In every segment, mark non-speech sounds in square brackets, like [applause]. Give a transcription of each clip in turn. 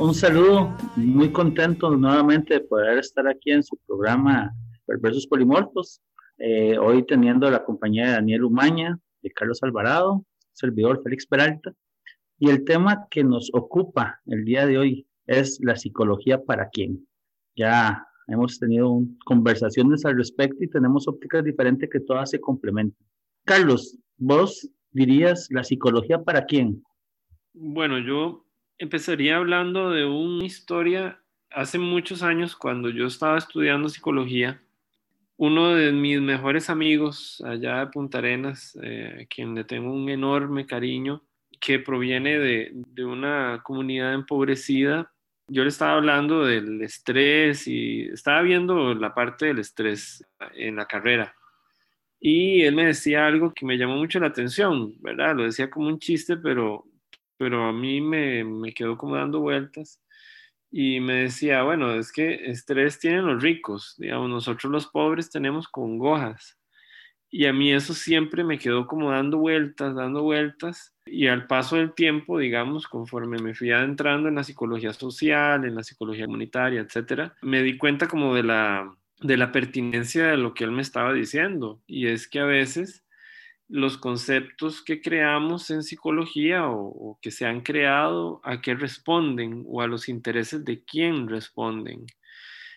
Un saludo, muy contento nuevamente de poder estar aquí en su programa Perversos Polimorfos. Eh, hoy teniendo la compañía de Daniel Umaña, de Carlos Alvarado, servidor Félix Peralta. Y el tema que nos ocupa el día de hoy es la psicología para quién. Ya hemos tenido conversaciones al respecto y tenemos ópticas diferentes que todas se complementan. Carlos, vos dirías la psicología para quién? Bueno, yo empezaría hablando de una historia hace muchos años cuando yo estaba estudiando psicología. Uno de mis mejores amigos allá de Punta Arenas, eh, quien le tengo un enorme cariño, que proviene de, de una comunidad empobrecida. Yo le estaba hablando del estrés y estaba viendo la parte del estrés en la carrera. Y él me decía algo que me llamó mucho la atención, ¿verdad? Lo decía como un chiste, pero, pero a mí me, me quedó como dando vueltas y me decía, bueno, es que estrés tienen los ricos, digamos, nosotros los pobres tenemos congojas. Y a mí eso siempre me quedó como dando vueltas, dando vueltas. Y al paso del tiempo, digamos, conforme me fui adentrando en la psicología social, en la psicología comunitaria, etcétera, me di cuenta como de la, de la pertinencia de lo que él me estaba diciendo. Y es que a veces los conceptos que creamos en psicología o, que se han creado, a qué responden o a los intereses de quién responden.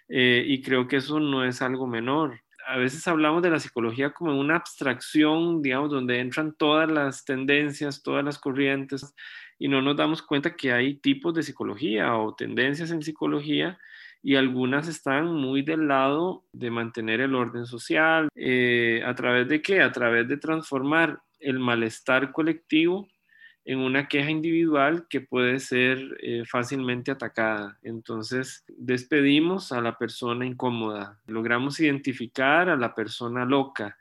Eh, y creo que eso no es algo menor. A veces hablamos de la psicología como una abstracción, digamos, donde entran todas las tendencias, todas las corrientes, y no nos damos cuenta que hay tipos de psicología o tendencias en psicología y algunas están muy del lado de mantener el orden social. Eh, ¿A través de qué? A través de transformar el malestar colectivo en una queja individual que puede ser eh, fácilmente atacada. Entonces, despedimos a la persona incómoda, logramos identificar a la persona loca.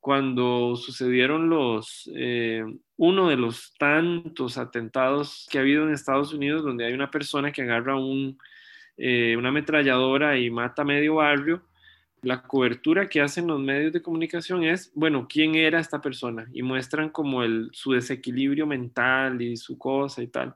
Cuando sucedieron los, eh, uno de los tantos atentados que ha habido en Estados Unidos, donde hay una persona que agarra un, eh, una ametralladora y mata medio barrio, la cobertura que hacen los medios de comunicación es, bueno, ¿quién era esta persona? Y muestran como el, su desequilibrio mental y su cosa y tal.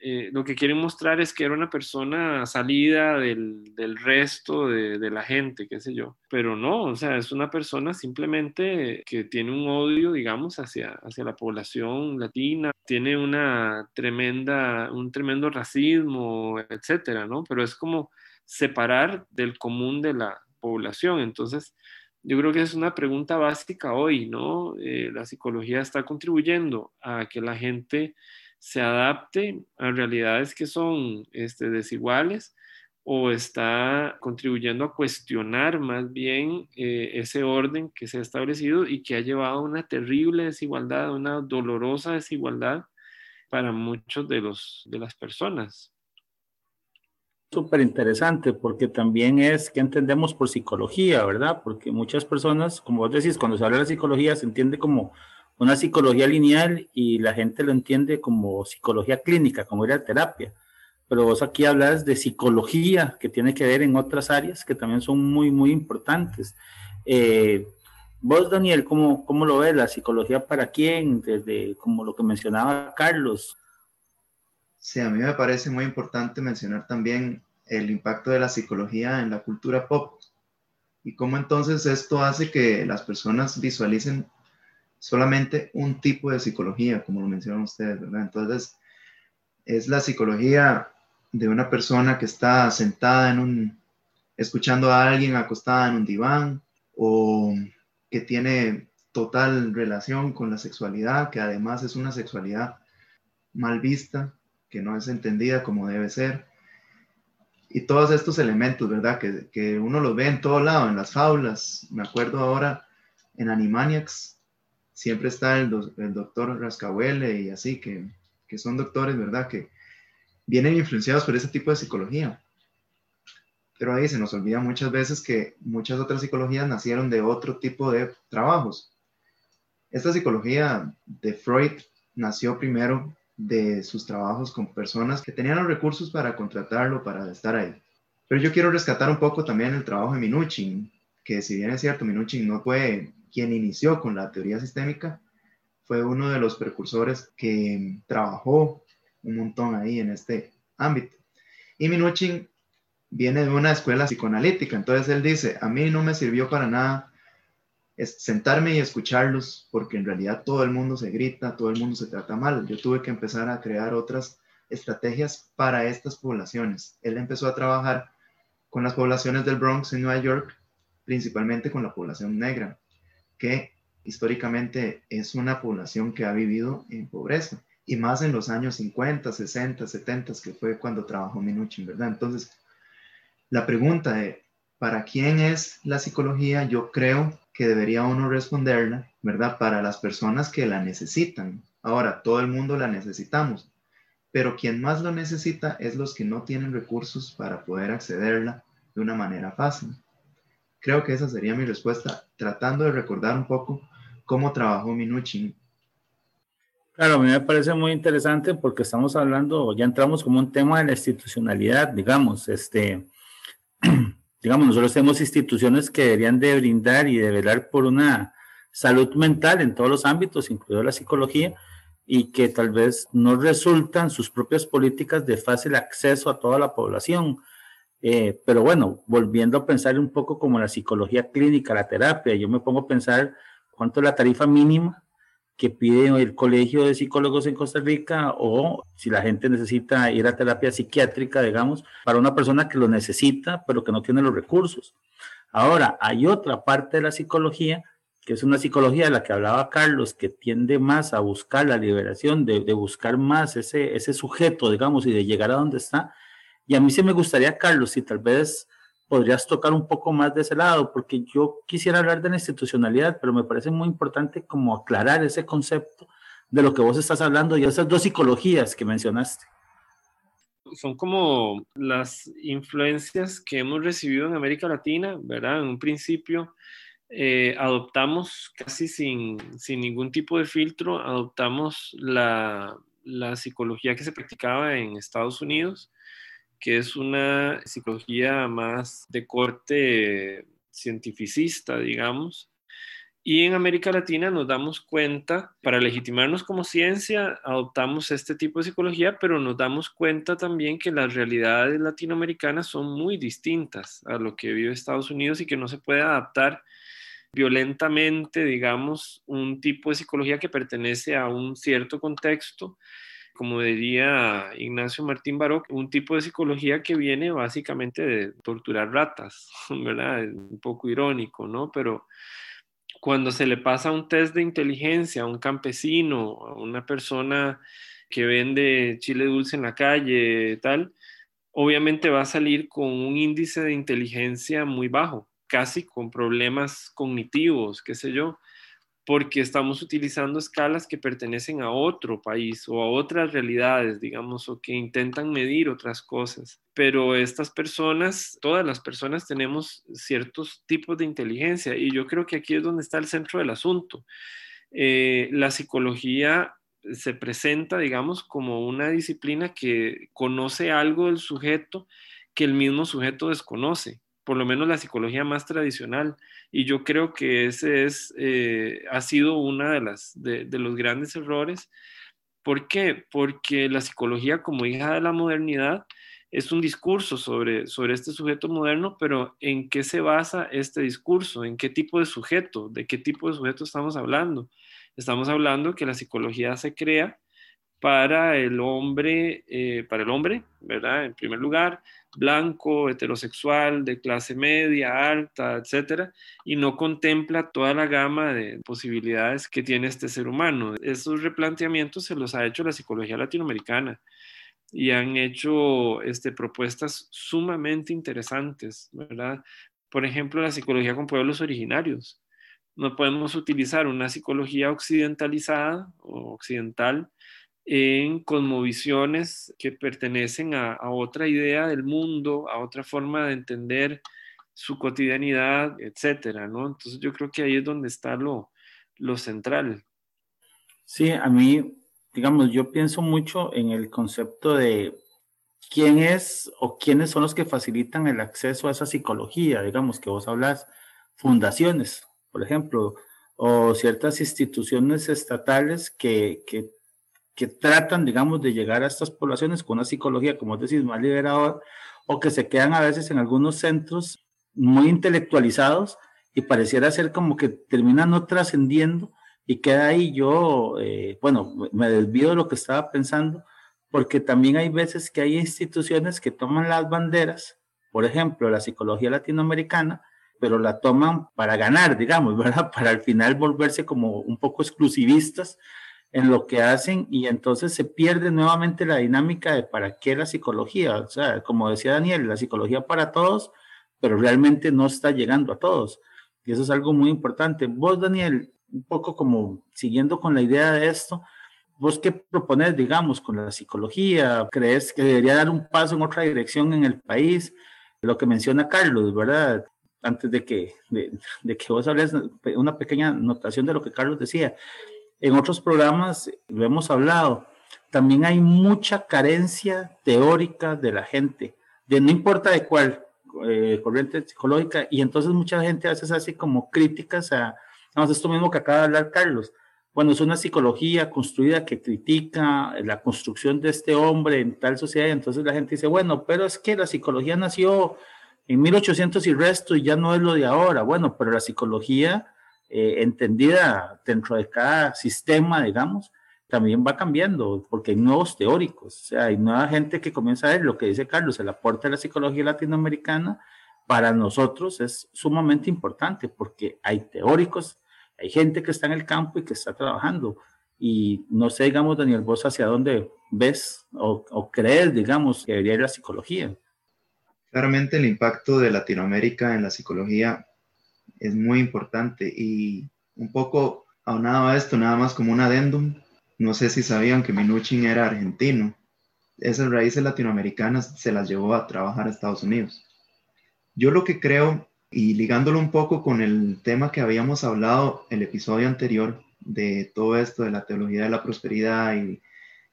Eh, lo que quieren mostrar es que era una persona salida del, del resto de, la gente, qué sé yo. Pero no, o sea, es una persona simplemente que tiene un odio, digamos, hacia, hacia la población latina, tiene una tremenda, un tremendo racismo, etcétera, ¿no? Pero es como separar del común de la población. Entonces, yo creo que es una pregunta básica hoy, ¿no? Eh, la psicología está contribuyendo a que la gente se adapte a realidades que son este, desiguales o está contribuyendo a cuestionar más bien eh, ese orden que se ha establecido y que ha llevado a una terrible desigualdad, una dolorosa desigualdad para muchos de, los, de las personas. Súper interesante porque también es que entendemos por psicología, ¿verdad? Porque muchas personas, como vos decís, cuando se habla de psicología se entiende como una psicología lineal y la gente lo entiende como psicología clínica, como era terapia. Pero vos aquí hablas de psicología que tiene que ver en otras áreas que también son muy, muy importantes. Eh, vos, Daniel, ¿cómo, ¿cómo lo ves? ¿La psicología para quién? Desde como lo que mencionaba Carlos. Sí, a mí me parece muy importante mencionar también el impacto de la psicología en la cultura pop y cómo entonces esto hace que las personas visualicen solamente un tipo de psicología, como lo mencionan ustedes, ¿verdad? Entonces, es la psicología de una persona que está sentada en un, escuchando a alguien acostada en un diván o que tiene total relación con la sexualidad, que además es una sexualidad mal vista, que no es entendida como debe ser. Y todos estos elementos, ¿verdad? Que, que uno los ve en todo lado, en las faulas. Me acuerdo ahora en Animaniacs, siempre está el, do, el doctor Rascahuele y así, que, que, son doctores, ¿verdad? Que vienen influenciados por ese tipo de psicología. Pero ahí se nos olvida muchas veces que muchas otras psicologías nacieron de otro tipo de trabajos. Esta psicología de Freud nació primero de sus trabajos con personas que tenían los recursos para contratarlo, para estar ahí. Pero yo quiero rescatar un poco también el trabajo de Minuchin, que si bien es cierto, Minuchin no fue quien inició con la teoría sistémica, fue uno de los precursores que trabajó un montón ahí en este ámbito. Y Minuchin viene de una escuela psicoanalítica, entonces él dice, a mí no me sirvió para nada sentarme y escucharlos, porque en realidad todo el mundo se grita, todo el mundo se trata mal. Yo tuve que empezar a crear otras estrategias para estas poblaciones. Él empezó a trabajar con las poblaciones del Bronx en Nueva York, principalmente con la población negra, que históricamente es una población que ha vivido en pobreza, y más en los años 50, 60, 70, que fue cuando trabajó Minuchin, ¿verdad? Entonces, la pregunta de, ¿para quién es la psicología? Yo creo que debería uno responderla, ¿verdad? Para las personas que la necesitan. Ahora, todo el mundo la necesitamos, pero quien más lo necesita es los que no tienen recursos para poder accederla de una manera fácil. Creo que esa sería mi respuesta, tratando de recordar un poco cómo trabajó Minuchin. Claro, a mí me parece muy interesante porque estamos hablando, ya entramos como un tema de la institucionalidad, digamos, este, [clears throat] digamos, nosotros tenemos instituciones que deberían de brindar y de velar por una salud mental en todos los ámbitos, incluido la psicología, y que tal vez no resultan sus propias políticas de fácil acceso a toda la población. Eh, pero bueno, volviendo a pensar un poco como la psicología clínica, la terapia, yo me pongo a pensar cuánto es la tarifa mínima que pide el Colegio de Psicólogos en Costa Rica o si la gente necesita ir a terapia psiquiátrica, digamos, para una persona que lo necesita, pero que no tiene los recursos. Ahora, hay otra parte de la psicología, que es una psicología de la que hablaba Carlos, que tiende más a buscar la liberación, de, buscar más ese, ese sujeto, digamos, y de llegar a donde está. Y a mí sí me gustaría, Carlos, si tal vez podrías tocar un poco más de ese lado, porque yo quisiera hablar de la institucionalidad, pero me parece muy importante como aclarar ese concepto de lo que vos estás hablando y esas dos psicologías que mencionaste. Son como las influencias que hemos recibido en América Latina, ¿verdad? En un principio eh, adoptamos casi sin, sin, ningún tipo de filtro, adoptamos la, la psicología que se practicaba en Estados Unidos que es una psicología más de corte cientificista, digamos. Y en América Latina nos damos cuenta, para legitimarnos como ciencia, adoptamos este tipo de psicología, pero nos damos cuenta también que las realidades latinoamericanas son muy distintas a lo que vive Estados Unidos y que no se puede adaptar violentamente, digamos, un tipo de psicología que pertenece a un cierto contexto como diría Ignacio Martín Baró, un tipo de psicología que viene básicamente de torturar ratas, [laughs] ¿verdad? Es un poco irónico, ¿no? Pero cuando se le pasa un test de inteligencia a un campesino, a una persona que vende chile dulce en la calle, tal, obviamente va a salir con un índice de inteligencia muy bajo, casi con problemas cognitivos, qué sé yo porque estamos utilizando escalas que pertenecen a otro país o a otras realidades, digamos, o que intentan medir otras cosas. Pero estas personas, todas las personas tenemos ciertos tipos de inteligencia y yo creo que aquí es donde está el centro del asunto. Eh, la psicología se presenta, digamos, como una disciplina que conoce algo del sujeto que el mismo sujeto desconoce por lo menos la psicología más tradicional. Y yo creo que ese es, eh, ha sido uno de, las, de, los grandes errores. ¿Por qué? Porque la psicología como hija de la modernidad es un discurso sobre, sobre este sujeto moderno, pero ¿en qué se basa este discurso? ¿En qué tipo de sujeto? ¿De qué tipo de sujeto estamos hablando? Estamos hablando que la psicología se crea para el hombre, eh, para el hombre, ¿verdad? En primer lugar, blanco, heterosexual, de clase media, alta, etcétera, y no contempla toda la gama de posibilidades que tiene este ser humano. Esos replanteamientos se los ha hecho la psicología latinoamericana y han hecho este, propuestas sumamente interesantes, ¿verdad? Por ejemplo, la psicología con pueblos originarios. No podemos utilizar una psicología occidentalizada o occidental en cosmovisiones que pertenecen a, otra idea del mundo, a otra forma de entender su cotidianidad, etcétera, ¿no? Entonces yo creo que ahí es donde está lo, lo central. Sí, a mí, digamos, yo pienso mucho en el concepto de quién es o quiénes son los que facilitan el acceso a esa psicología, digamos que vos hablas, fundaciones, por ejemplo, o ciertas instituciones estatales que, que, que tratan, digamos, de llegar a estas poblaciones con una psicología, como decís, más liberadora, o que se quedan a veces en algunos centros muy intelectualizados y pareciera ser como que terminan no trascendiendo y queda ahí yo, eh, bueno, me desvío de lo que estaba pensando, porque también hay veces que hay instituciones que toman las banderas, por ejemplo, la psicología latinoamericana, pero la toman para ganar, digamos, [laughs] ¿verdad? Para al final volverse como un poco exclusivistas en lo que hacen y entonces se pierde nuevamente la dinámica de para qué la psicología. O sea, como decía Daniel, la psicología para todos, pero realmente no está llegando a todos. Y eso es algo muy importante. Vos, Daniel, un poco como siguiendo con la idea de esto, ¿Vos qué propones, digamos, con la psicología? ¿Crees que debería dar un paso en otra dirección en el país? Lo que menciona Carlos, ¿verdad? Antes de que, de, que vos hables, una pequeña notación de lo que Carlos decía. En otros programas lo hemos hablado. También hay mucha carencia teórica de la gente, de no importa de cuál eh, corriente psicológica, y entonces mucha gente hace así como críticas a, vamos, esto mismo que acaba de hablar Carlos, bueno, es una psicología construida que critica la construcción de este hombre en tal sociedad, y entonces la gente dice, bueno, pero es que la psicología nació en 1800 y resto y ya no es lo de ahora. Bueno, pero la psicología eh, entendida dentro de cada sistema, digamos, también va cambiando porque hay nuevos teóricos, o sea, hay nueva gente que comienza a ver lo que dice Carlos, el aporte de la psicología latinoamericana para nosotros es sumamente importante porque hay teóricos hay gente que está en el campo y que está trabajando. Y no sé, digamos, Daniel, vos hacia dónde ves o, crees, digamos, que debería ir la psicología. Claramente el impacto de Latinoamérica en la psicología es muy importante y un poco aunado a esto, nada más como un adendum, no sé si sabían que Minuchin era argentino. Esas raíces latinoamericanas se las llevó a trabajar a Estados Unidos. Yo lo que creo y ligándolo un poco con el tema que habíamos hablado el episodio anterior de todo esto de la teología de la prosperidad y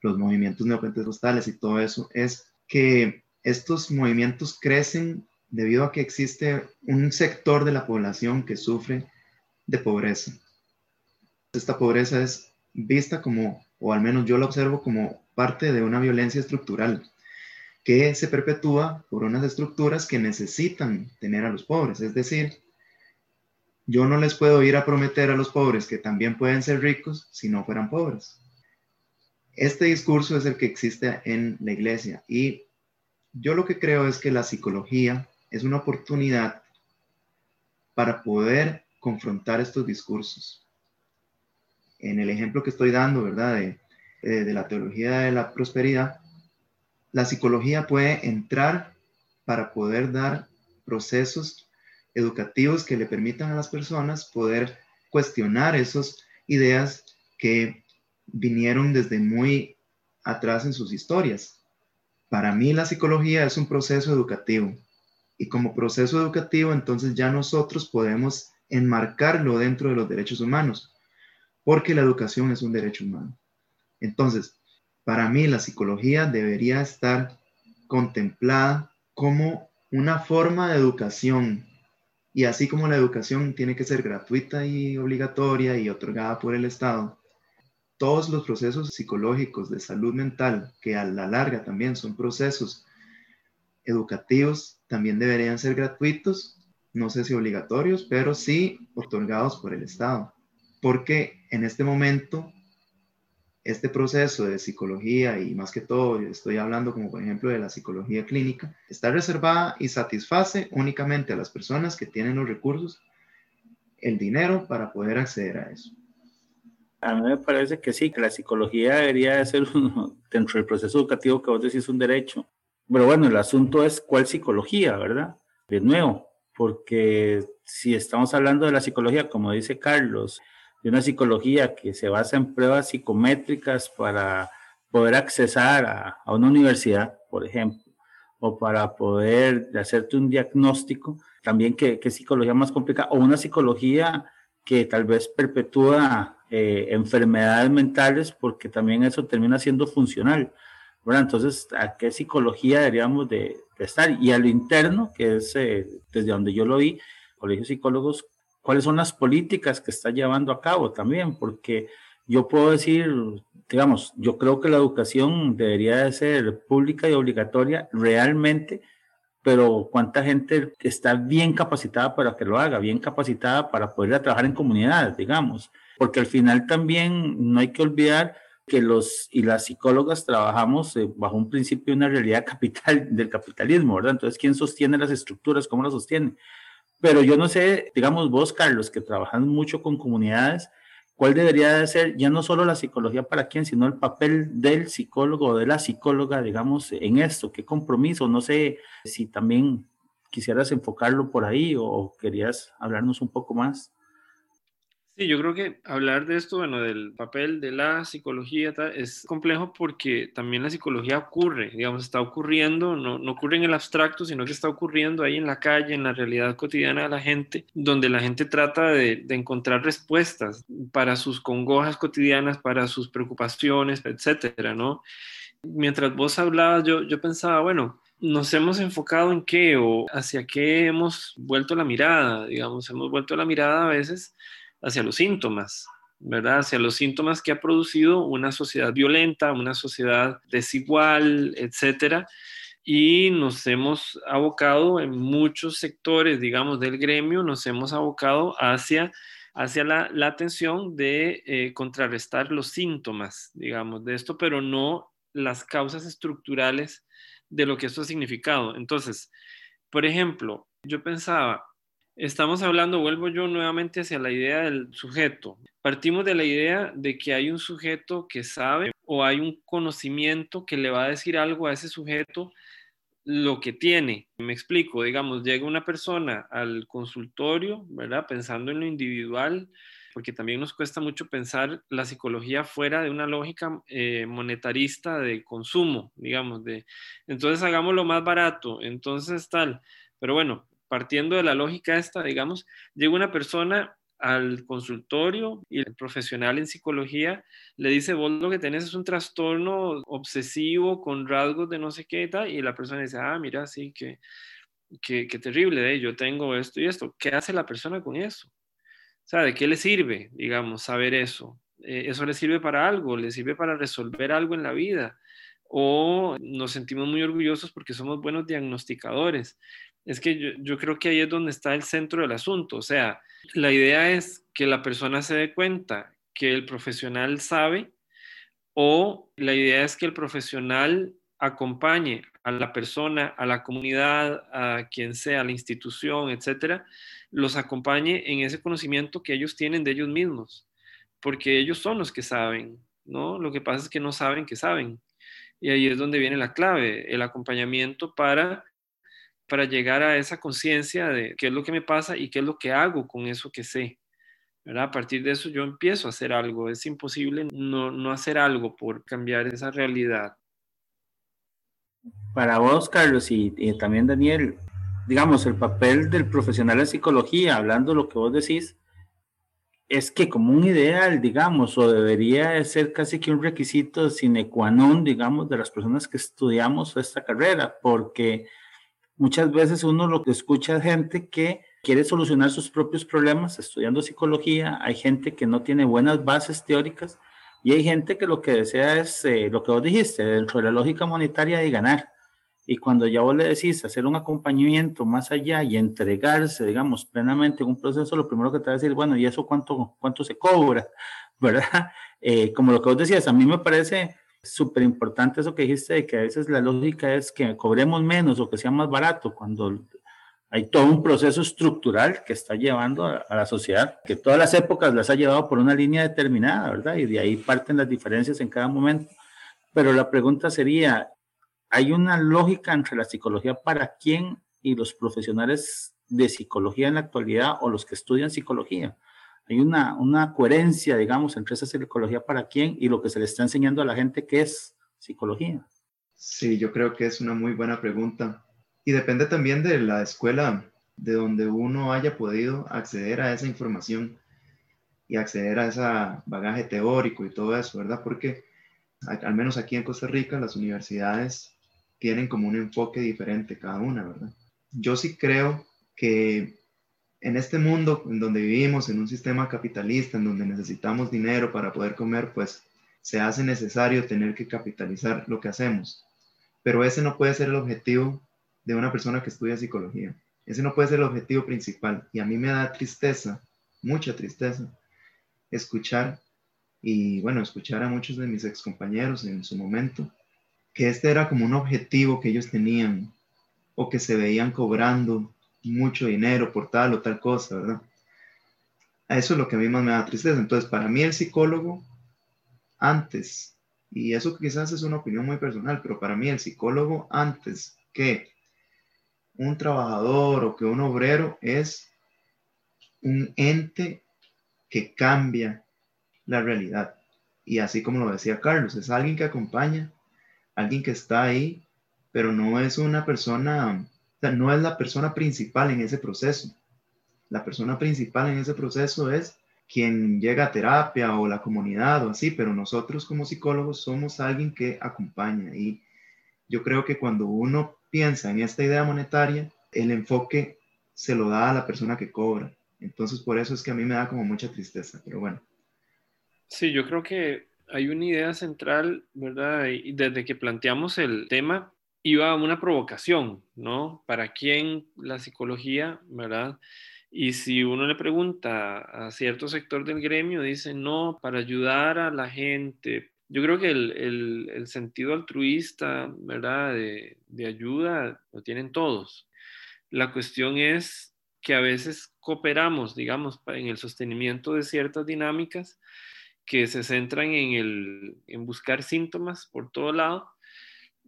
los movimientos neopentecostales y todo eso, es que estos movimientos crecen debido a que existe un sector de la población que sufre de pobreza. Esta pobreza es vista como, o al menos yo la observo como parte de una violencia estructural que se perpetúa por unas estructuras que necesitan tener a los pobres. Es decir, yo no les puedo ir a prometer a los pobres que también pueden ser ricos si no fueran pobres. Este discurso es el que existe en la iglesia y yo lo que creo es que la psicología es una oportunidad para poder confrontar estos discursos. En el ejemplo que estoy dando, ¿verdad? De, eh, de la teología de la prosperidad, la psicología puede entrar para poder dar procesos educativos que le permitan a las personas poder cuestionar esas ideas que vinieron desde muy atrás en sus historias. Para mí la psicología es un proceso educativo y como proceso educativo entonces ya nosotros podemos enmarcarlo dentro de los derechos humanos, porque la educación es un derecho humano. Entonces, para mí la psicología debería estar contemplada como una forma de educación. Y así como la educación tiene que ser gratuita y obligatoria y otorgada por el Estado, todos los procesos psicológicos de salud mental, que a la larga también son procesos educativos, también deberían ser gratuitos, no sé si obligatorios, pero sí otorgados por el Estado. Porque en este momento este proceso de psicología y más que todo estoy hablando como por ejemplo de la psicología clínica, está reservada y satisface únicamente a las personas que tienen los recursos, el dinero para poder acceder a eso. A mí me parece que sí, que la psicología debería ser [laughs] dentro del proceso educativo que vos decís un derecho. Pero bueno, el asunto es cuál psicología, ¿verdad? De nuevo, porque si estamos hablando de la psicología, como dice Carlos, de una psicología que se basa en pruebas psicométricas para poder accesar a, una universidad, por ejemplo, o para poder hacerte un diagnóstico, también que, psicología más complicada, o una psicología que tal vez perpetúa eh, enfermedades mentales, porque también eso termina siendo funcional. ¿Verdad? Entonces, ¿a qué psicología deberíamos de, estar? Y a lo interno, que es eh, desde donde yo lo vi, Colegio de Psicólogos, ¿cuáles son las políticas que está llevando a cabo también? Porque yo puedo decir, digamos, yo creo que la educación debería de ser pública y obligatoria realmente, pero cuánta gente está bien capacitada para que lo haga, bien capacitada para poder trabajar en comunidades, digamos, porque al final también no hay que olvidar que los y las psicólogas trabajamos eh, bajo un principio una realidad [laughs] capital del capitalismo, ¿verdad? Entonces, ¿quién sostiene las estructuras? ¿Cómo las sostiene? Pero yo no sé, digamos vos, Carlos, que trabajan mucho con comunidades, ¿cuál debería de ser ya no solo la psicología para quién, sino el papel del psicólogo o de la psicóloga, digamos, en esto? ¿Qué compromiso? No sé si también quisieras enfocarlo por ahí o querías hablarnos un poco más. Sí, yo creo que hablar de esto, bueno, del papel de la psicología es complejo porque también la psicología ocurre, digamos, está ocurriendo, no, no ocurre en el abstracto, sino que está ocurriendo ahí en la calle, en la realidad cotidiana de la gente, donde la gente trata de, de encontrar respuestas para sus congojas cotidianas, para sus preocupaciones, etcétera, ¿no? Mientras vos hablabas, yo, yo pensaba, bueno, nos hemos enfocado en qué o hacia qué hemos vuelto la mirada, digamos, hemos vuelto la mirada a veces hacia los síntomas, ¿verdad? Hacia los síntomas que ha producido una sociedad violenta, una sociedad desigual, etcétera. Y nos hemos abocado en muchos sectores, digamos, del gremio, nos hemos abocado hacia, hacia la, la atención de eh, contrarrestar los síntomas, digamos, de esto, pero no las causas estructurales de lo que esto ha significado. Entonces, por ejemplo, yo pensaba, Estamos hablando, vuelvo yo nuevamente hacia la idea del sujeto. Partimos de la idea de que hay un sujeto que sabe o hay un conocimiento que le va a decir algo a ese sujeto lo que tiene. Me explico, digamos, llega una persona al consultorio, ¿verdad? Pensando en lo individual, porque también nos cuesta mucho pensar la psicología fuera de una lógica eh, monetarista de consumo, digamos, de entonces hagamos lo más barato, entonces tal. Pero bueno, partiendo de la lógica esta, digamos, llega una persona al consultorio y el profesional en psicología le dice, vos lo que tenés es un trastorno obsesivo con rasgos de no sé qué y la persona dice, ah, mira, sí, que, que, terrible, ¿eh? yo tengo esto y esto. ¿Qué hace la persona con eso? O sea, ¿de qué le sirve, digamos, saber eso? Eh, ¿Eso le sirve para algo? ¿Le sirve para resolver algo en la vida? ¿O nos sentimos muy orgullosos porque somos buenos diagnosticadores? Es que yo, creo que ahí es donde está el centro del asunto. O sea, la idea es que la persona se dé cuenta que el profesional sabe o la idea es que el profesional acompañe a la persona, a la comunidad, a quien sea, a la institución, etcétera, los acompañe en ese conocimiento que ellos tienen de ellos mismos, porque ellos son los que saben, ¿no? Lo que pasa es que no saben que saben. Y ahí es donde viene la clave, el acompañamiento para para llegar a esa conciencia de qué es lo que me pasa y qué es lo que hago con eso que sé. ¿verdad? A partir de eso yo empiezo a hacer algo. Es imposible no, no hacer algo por cambiar esa realidad. Para vos, Carlos, y, también Daniel, digamos, el papel del profesional de psicología, hablando lo que vos decís, es que como un ideal, digamos, o debería ser casi que un requisito sine qua non, digamos, de las personas que estudiamos esta carrera, porque Muchas veces uno lo que escucha es gente que quiere solucionar sus propios problemas estudiando psicología, hay gente que no tiene buenas bases teóricas y hay gente que lo que desea es eh, lo que vos dijiste, dentro de la lógica monetaria de ganar. Y cuando ya vos le decís hacer un acompañamiento más allá y entregarse, digamos, plenamente en un proceso, lo primero que te va a decir, bueno, ¿y eso cuánto, cuánto se cobra? [laughs] ¿Verdad? Eh, como lo que vos decías, a mí me parece súper importante eso que dijiste de que a veces la lógica es que cobremos menos o que sea más barato cuando hay todo un proceso estructural que está llevando a, la sociedad, que todas las épocas las ha llevado por una línea determinada, ¿verdad? Y de ahí parten las diferencias en cada momento. Pero la pregunta sería, ¿hay una lógica entre la psicología para quién y los profesionales de psicología en la actualidad o los que estudian psicología? Hay una, una coherencia, digamos, entre esa psicología para quién y lo que se le está enseñando a la gente que es psicología. Sí, yo creo que es una muy buena pregunta. Y depende también de la escuela de donde uno haya podido acceder a esa información y acceder a ese bagaje teórico y todo eso, ¿verdad? Porque al menos aquí en Costa Rica, las universidades tienen como un enfoque diferente cada una, ¿verdad? Yo sí creo que en este mundo en donde vivimos, en un sistema capitalista, en donde necesitamos dinero para poder comer, pues se hace necesario tener que capitalizar lo que hacemos. Pero ese no puede ser el objetivo de una persona que estudia psicología. Ese no puede ser el objetivo principal. Y a mí me da tristeza, mucha tristeza, escuchar y bueno, escuchar a muchos de mis excompañeros en su momento, que este era como un objetivo que ellos tenían o que se veían cobrando mucho dinero por tal o tal cosa, ¿verdad? Eso es lo que a mí más me da tristeza. Entonces, para mí el psicólogo, antes, y eso quizás es una opinión muy personal, pero para mí el psicólogo antes que un trabajador o que un obrero es un ente que cambia la realidad. Y así como lo decía Carlos, es alguien que acompaña, alguien que está ahí, pero no es una persona, no es la persona principal en ese proceso. La persona principal en ese proceso es quien llega a terapia o la comunidad o así, pero nosotros como psicólogos somos alguien que acompaña. Y yo creo que cuando uno piensa en esta idea monetaria, el enfoque se lo da a la persona que cobra. Entonces, por eso es que a mí me da como mucha tristeza, pero bueno. Sí, yo creo que hay una idea central, ¿verdad? Desde que planteamos el tema, iba una provocación, ¿no? ¿Para quién la psicología, ¿verdad? Y si uno le pregunta a cierto sector del gremio, dice, no, para ayudar a la gente. Yo creo que el, sentido altruista, ¿verdad? De, de ayuda lo tienen todos. La cuestión es que a veces cooperamos, digamos, en el sostenimiento de ciertas dinámicas que se centran en, el, en buscar síntomas por todo lado,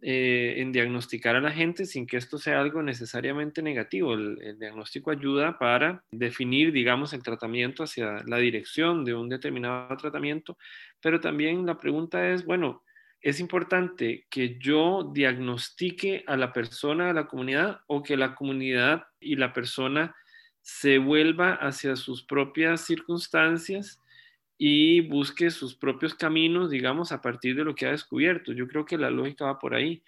eh, en diagnosticar a la gente sin que esto sea algo necesariamente negativo. El, diagnóstico ayuda para definir, digamos, el tratamiento hacia la dirección de un determinado tratamiento, pero también la pregunta es, bueno, es importante que yo diagnostique a la persona, a la comunidad, o que la comunidad y la persona se vuelva hacia sus propias circunstancias y busque sus propios caminos, digamos, a partir de lo que ha descubierto. Yo creo que la lógica va por ahí.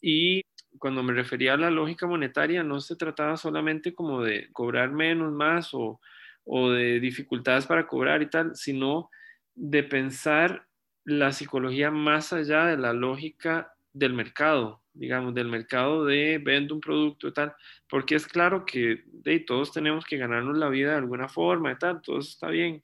Y cuando me refería a la lógica monetaria, no se trataba solamente como de cobrar menos, más o, o de dificultades para cobrar y tal, sino de pensar la psicología más allá de la lógica del mercado, digamos, del mercado de vendo un producto y tal, porque es claro que de, todos tenemos que ganarnos la vida de alguna forma y tal, todo está bien,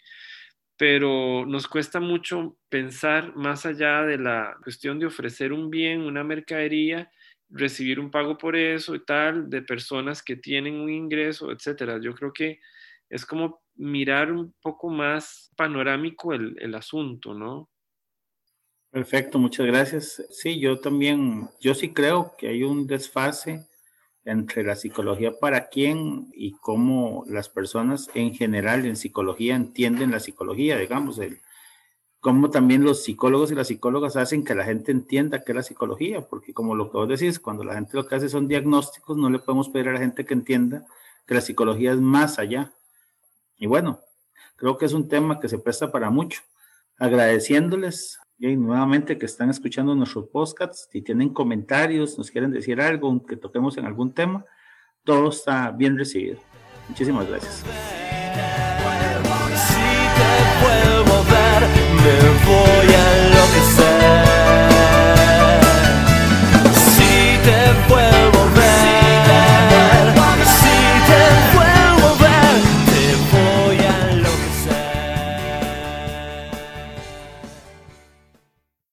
pero nos cuesta mucho pensar más allá de la cuestión de ofrecer un bien, una mercadería, recibir un pago por eso y tal, de personas que tienen un ingreso, etcétera. Yo creo que es como mirar un poco más panorámico el, el asunto, ¿no? Perfecto, muchas gracias. Sí, yo también, yo sí creo que hay un desfase entre la psicología para quién y cómo las personas en general en psicología entienden la psicología, digamos, el, cómo también los psicólogos y las psicólogas hacen que la gente entienda qué es la psicología, porque como lo que vos decís, cuando la gente lo que hace son diagnósticos, no le podemos pedir a la gente que entienda que la psicología es más allá. Y bueno, creo que es un tema que se presta para mucho. Agradeciéndoles y nuevamente que están escuchando nuestros podcasts, si tienen comentarios, nos quieren decir algo, que toquemos en algún tema, todo está bien recibido. Muchísimas gracias.